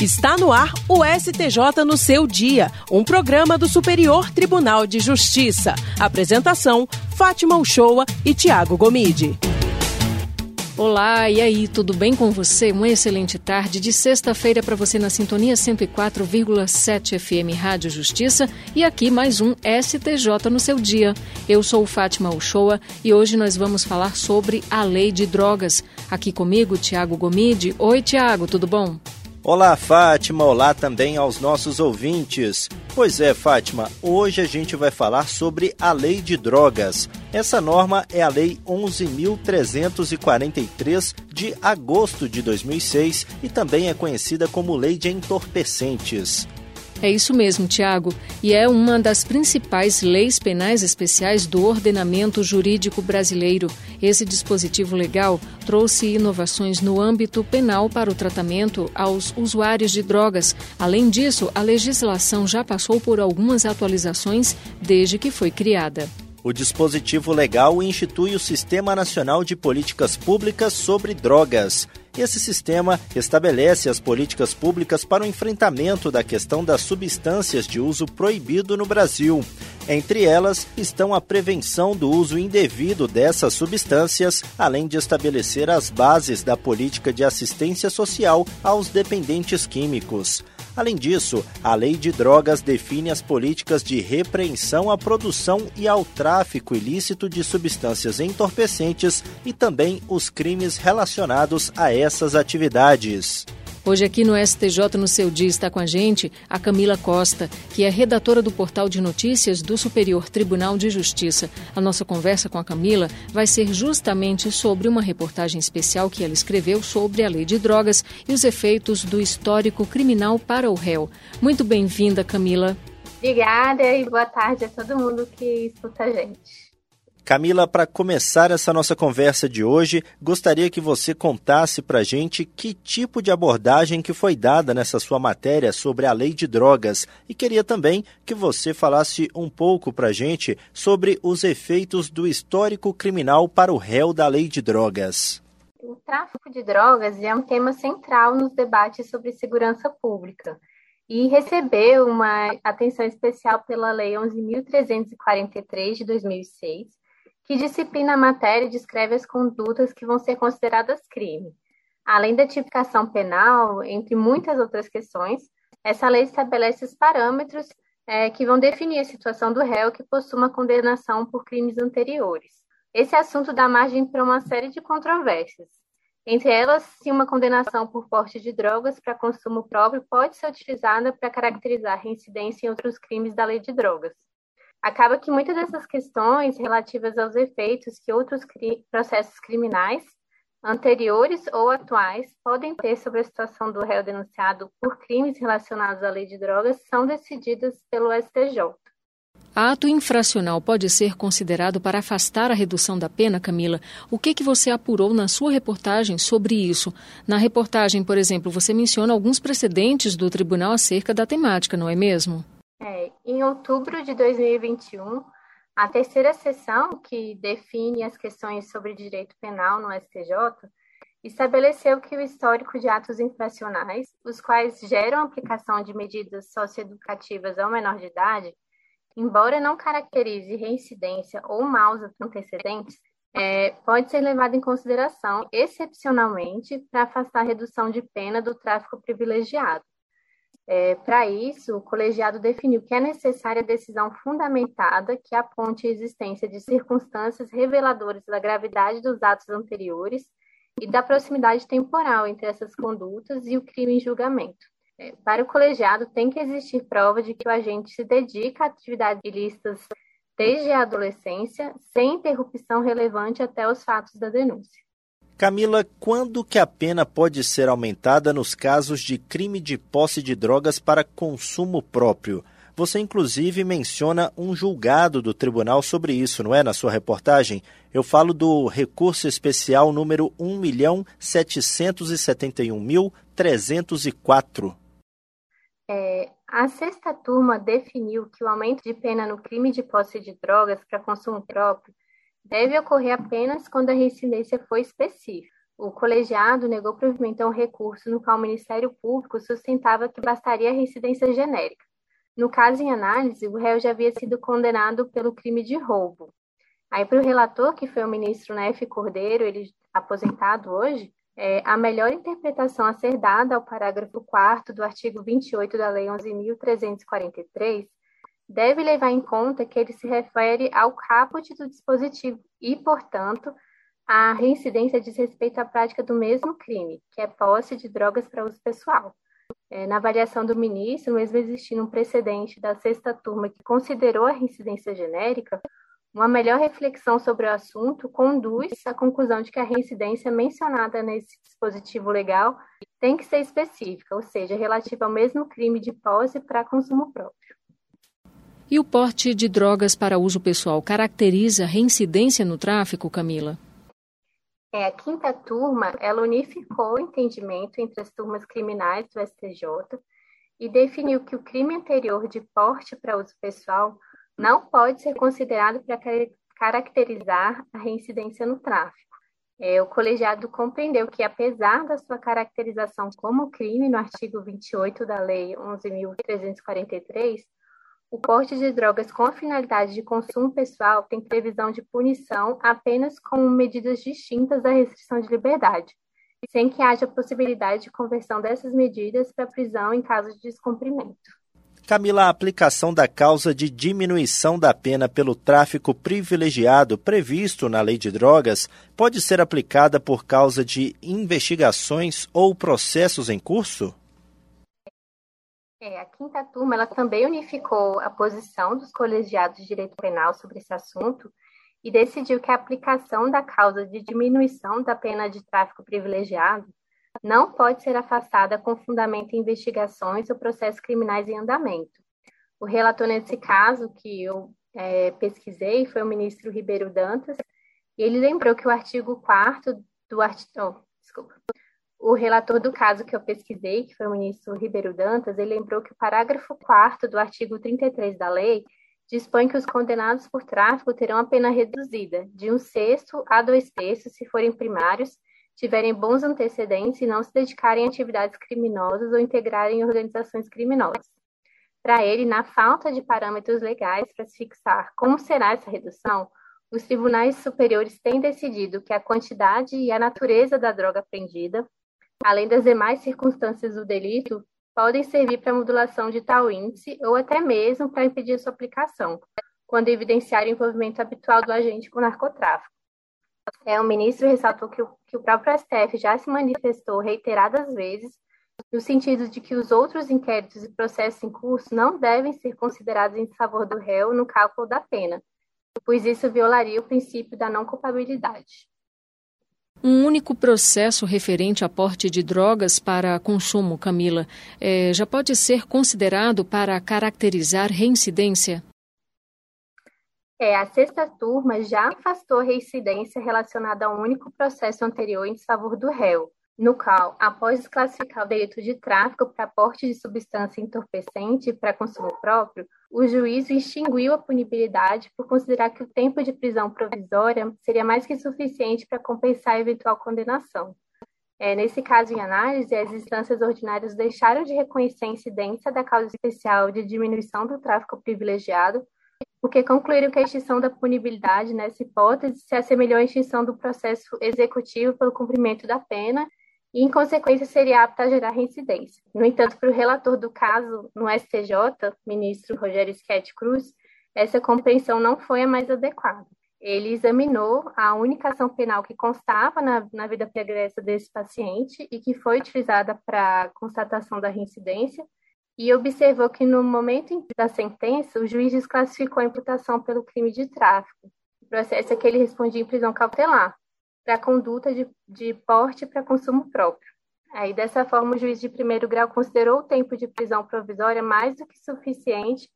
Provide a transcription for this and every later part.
Está no ar o STJ no seu dia, um programa do Superior Tribunal de Justiça. Apresentação: Fátima Uchoa e Tiago Gomide. Olá, e aí, tudo bem com você? Uma excelente tarde de sexta-feira para você na sintonia 104,7 FM Rádio Justiça e aqui mais um STJ no seu dia. Eu sou Fátima Uchoa e hoje nós vamos falar sobre a lei de drogas. Aqui comigo, Tiago Gomide. Oi, Tiago, tudo bom? Olá, Fátima. Olá também aos nossos ouvintes. Pois é, Fátima, hoje a gente vai falar sobre a Lei de Drogas. Essa norma é a Lei 11.343 de agosto de 2006 e também é conhecida como Lei de Entorpecentes. É isso mesmo, Tiago, e é uma das principais leis penais especiais do ordenamento jurídico brasileiro. Esse dispositivo legal trouxe inovações no âmbito penal para o tratamento aos usuários de drogas. Além disso, a legislação já passou por algumas atualizações desde que foi criada. O dispositivo legal institui o Sistema Nacional de Políticas Públicas sobre Drogas. Esse sistema estabelece as políticas públicas para o enfrentamento da questão das substâncias de uso proibido no Brasil. Entre elas estão a prevenção do uso indevido dessas substâncias, além de estabelecer as bases da política de assistência social aos dependentes químicos. Além disso, a Lei de Drogas define as políticas de repreensão à produção e ao tráfico ilícito de substâncias entorpecentes e também os crimes relacionados a essas atividades. Hoje aqui no STJ no seu dia está com a gente a Camila Costa, que é redatora do portal de notícias do Superior Tribunal de Justiça. A nossa conversa com a Camila vai ser justamente sobre uma reportagem especial que ela escreveu sobre a lei de drogas e os efeitos do histórico criminal para o réu. Muito bem-vinda, Camila. Obrigada e boa tarde a todo mundo que escuta a gente. Camila, para começar essa nossa conversa de hoje, gostaria que você contasse para a gente que tipo de abordagem que foi dada nessa sua matéria sobre a lei de drogas e queria também que você falasse um pouco para gente sobre os efeitos do histórico criminal para o réu da lei de drogas. O tráfico de drogas é um tema central nos debates sobre segurança pública e recebeu uma atenção especial pela Lei 11.343 de 2006, que disciplina a matéria e descreve as condutas que vão ser consideradas crime. Além da tipificação penal, entre muitas outras questões, essa lei estabelece os parâmetros é, que vão definir a situação do réu que possui uma condenação por crimes anteriores. Esse assunto dá margem para uma série de controvérsias. Entre elas, se uma condenação por porte de drogas para consumo próprio pode ser utilizada para caracterizar reincidência em outros crimes da lei de drogas acaba que muitas dessas questões relativas aos efeitos que outros cri processos criminais, anteriores ou atuais, podem ter sobre a situação do réu denunciado por crimes relacionados à lei de drogas são decididas pelo STJ. Ato infracional pode ser considerado para afastar a redução da pena, Camila? O que, que você apurou na sua reportagem sobre isso? Na reportagem, por exemplo, você menciona alguns precedentes do tribunal acerca da temática, não é mesmo? É, em outubro de 2021, a terceira sessão, que define as questões sobre direito penal no STJ, estabeleceu que o histórico de atos infracionais, os quais geram aplicação de medidas socioeducativas ao menor de idade, embora não caracterize reincidência ou maus antecedentes, é, pode ser levado em consideração excepcionalmente para afastar a redução de pena do tráfico privilegiado. É, Para isso, o colegiado definiu que é necessária decisão fundamentada que aponte a existência de circunstâncias reveladoras da gravidade dos atos anteriores e da proximidade temporal entre essas condutas e o crime em julgamento. É, para o colegiado, tem que existir prova de que o agente se dedica a atividades ilícitas desde a adolescência, sem interrupção relevante até os fatos da denúncia. Camila, quando que a pena pode ser aumentada nos casos de crime de posse de drogas para consumo próprio? Você, inclusive, menciona um julgado do tribunal sobre isso, não é? Na sua reportagem. Eu falo do recurso especial número 1.771.304. É, a sexta turma definiu que o aumento de pena no crime de posse de drogas para consumo próprio deve ocorrer apenas quando a reincidência for específica. o colegiado negou provimento a um recurso no qual o Ministério Público sustentava que bastaria a reincidência genérica. No caso em análise, o réu já havia sido condenado pelo crime de roubo. Aí, para o relator, que foi o ministro Nefe Cordeiro, ele aposentado hoje, é, a melhor interpretação a ser dada ao parágrafo 4 do artigo 28 da Lei 11.343 deve levar em conta que ele se refere ao caput do dispositivo e, portanto, a reincidência diz respeito à prática do mesmo crime, que é posse de drogas para uso pessoal. É, na avaliação do ministro, mesmo existindo um precedente da sexta turma que considerou a reincidência genérica, uma melhor reflexão sobre o assunto conduz à conclusão de que a reincidência mencionada nesse dispositivo legal tem que ser específica, ou seja, relativa ao mesmo crime de posse para consumo próprio. E o porte de drogas para uso pessoal caracteriza reincidência no tráfico, Camila? É, a quinta turma, ela unificou o entendimento entre as turmas criminais do STJ e definiu que o crime anterior de porte para uso pessoal não pode ser considerado para caracterizar a reincidência no tráfico. É, o colegiado compreendeu que, apesar da sua caracterização como crime no artigo 28 da Lei 11.343, o porte de drogas com a finalidade de consumo pessoal tem previsão de punição apenas com medidas distintas da restrição de liberdade, sem que haja possibilidade de conversão dessas medidas para prisão em caso de descumprimento. Camila, a aplicação da causa de diminuição da pena pelo tráfico privilegiado previsto na Lei de Drogas pode ser aplicada por causa de investigações ou processos em curso? É, a quinta turma ela também unificou a posição dos colegiados de direito penal sobre esse assunto e decidiu que a aplicação da causa de diminuição da pena de tráfico privilegiado não pode ser afastada com fundamento em investigações ou processos criminais em andamento. O relator nesse caso que eu é, pesquisei foi o ministro Ribeiro Dantas, e ele lembrou que o artigo 4 do artigo. Oh, desculpa o relator do caso que eu pesquisei, que foi o ministro Ribeiro Dantas, ele lembrou que o parágrafo 4 do artigo 33 da lei dispõe que os condenados por tráfico terão a pena reduzida de um sexto a dois terços se forem primários, tiverem bons antecedentes e não se dedicarem a atividades criminosas ou integrarem organizações criminosas. Para ele, na falta de parâmetros legais para se fixar como será essa redução, os tribunais superiores têm decidido que a quantidade e a natureza da droga apreendida, além das demais circunstâncias do delito, podem servir para modulação de tal índice ou até mesmo para impedir sua aplicação, quando evidenciar o envolvimento habitual do agente com narcotráfico. É, o ministro ressaltou que o, que o próprio STF já se manifestou reiteradas vezes no sentido de que os outros inquéritos e processos em curso não devem ser considerados em favor do réu no cálculo da pena, pois isso violaria o princípio da não culpabilidade. Um único processo referente a porte de drogas para consumo, Camila, é, já pode ser considerado para caracterizar reincidência? É, a sexta turma já afastou reincidência relacionada a um único processo anterior em desfavor do réu, no qual, após desclassificar o delito de tráfico para porte de substância entorpecente para consumo próprio, o juiz extinguiu a punibilidade por considerar que o tempo de prisão provisória seria mais que suficiente para compensar a eventual condenação. É, nesse caso em análise, as instâncias ordinárias deixaram de reconhecer a incidência da causa especial de diminuição do tráfico privilegiado, porque concluíram que a extinção da punibilidade nessa hipótese se assemelhou à extinção do processo executivo pelo cumprimento da pena e, em consequência, seria apta a gerar reincidência. No entanto, para o relator do caso no STJ, ministro Rogério Schetti Cruz, essa compreensão não foi a mais adequada. Ele examinou a única ação penal que constava na, na vida pregressa desse paciente e que foi utilizada para constatação da reincidência, e observou que no momento da sentença, o juiz desclassificou a imputação pelo crime de tráfico. O processo é que ele respondia em prisão cautelar, para conduta de, de porte para consumo próprio. Aí, dessa forma, o juiz de primeiro grau considerou o tempo de prisão provisória mais do que suficiente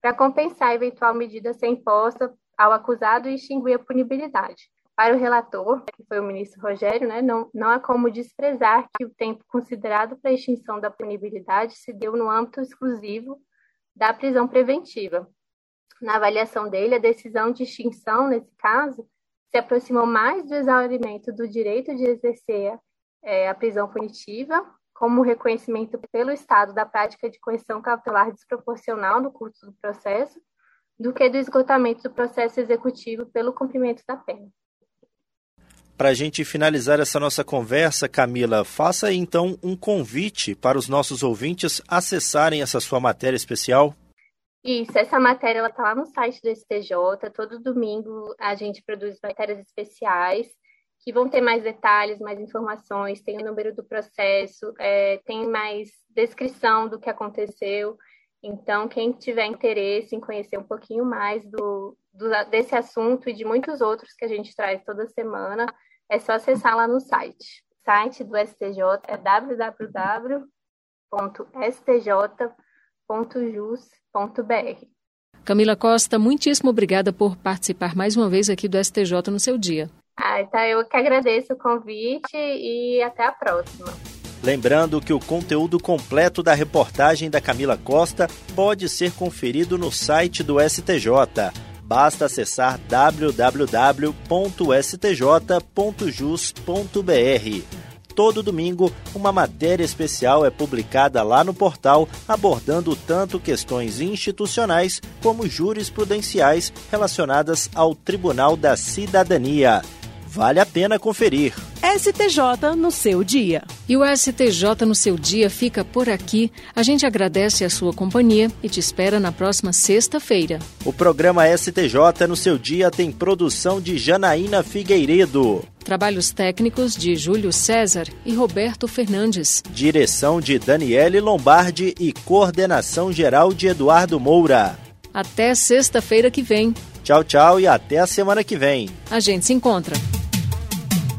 para compensar a eventual medida ser imposta ao acusado e extinguir a punibilidade. Para o relator, que foi o ministro Rogério, né, não, não há como desprezar que o tempo considerado para a extinção da punibilidade se deu no âmbito exclusivo da prisão preventiva. Na avaliação dele, a decisão de extinção, nesse caso, se aproximou mais do exaurimento do direito de exercer é, a prisão punitiva, como reconhecimento pelo Estado da prática de coerção cautelar desproporcional no curso do processo, do que do esgotamento do processo executivo pelo cumprimento da pena. Para a gente finalizar essa nossa conversa, Camila, faça então um convite para os nossos ouvintes acessarem essa sua matéria especial. Isso, essa matéria está lá no site do STJ. Todo domingo a gente produz matérias especiais que vão ter mais detalhes, mais informações, tem o número do processo, é, tem mais descrição do que aconteceu. Então, quem tiver interesse em conhecer um pouquinho mais do, do, desse assunto e de muitos outros que a gente traz toda semana, é só acessar lá no site. O site do STJ é www.stj.jus.br. Camila Costa, muitíssimo obrigada por participar mais uma vez aqui do STJ no seu dia. Ah, então eu que agradeço o convite e até a próxima. Lembrando que o conteúdo completo da reportagem da Camila Costa pode ser conferido no site do STJ. Basta acessar www.stj.jus.br. Todo domingo, uma matéria especial é publicada lá no portal, abordando tanto questões institucionais como jurisprudenciais relacionadas ao Tribunal da Cidadania. Vale a pena conferir. STJ no seu dia. E o STJ no seu dia fica por aqui. A gente agradece a sua companhia e te espera na próxima sexta-feira. O programa STJ no seu dia tem produção de Janaína Figueiredo. Trabalhos técnicos de Júlio César e Roberto Fernandes. Direção de Daniele Lombardi e coordenação geral de Eduardo Moura. Até sexta-feira que vem. Tchau, tchau e até a semana que vem. A gente se encontra.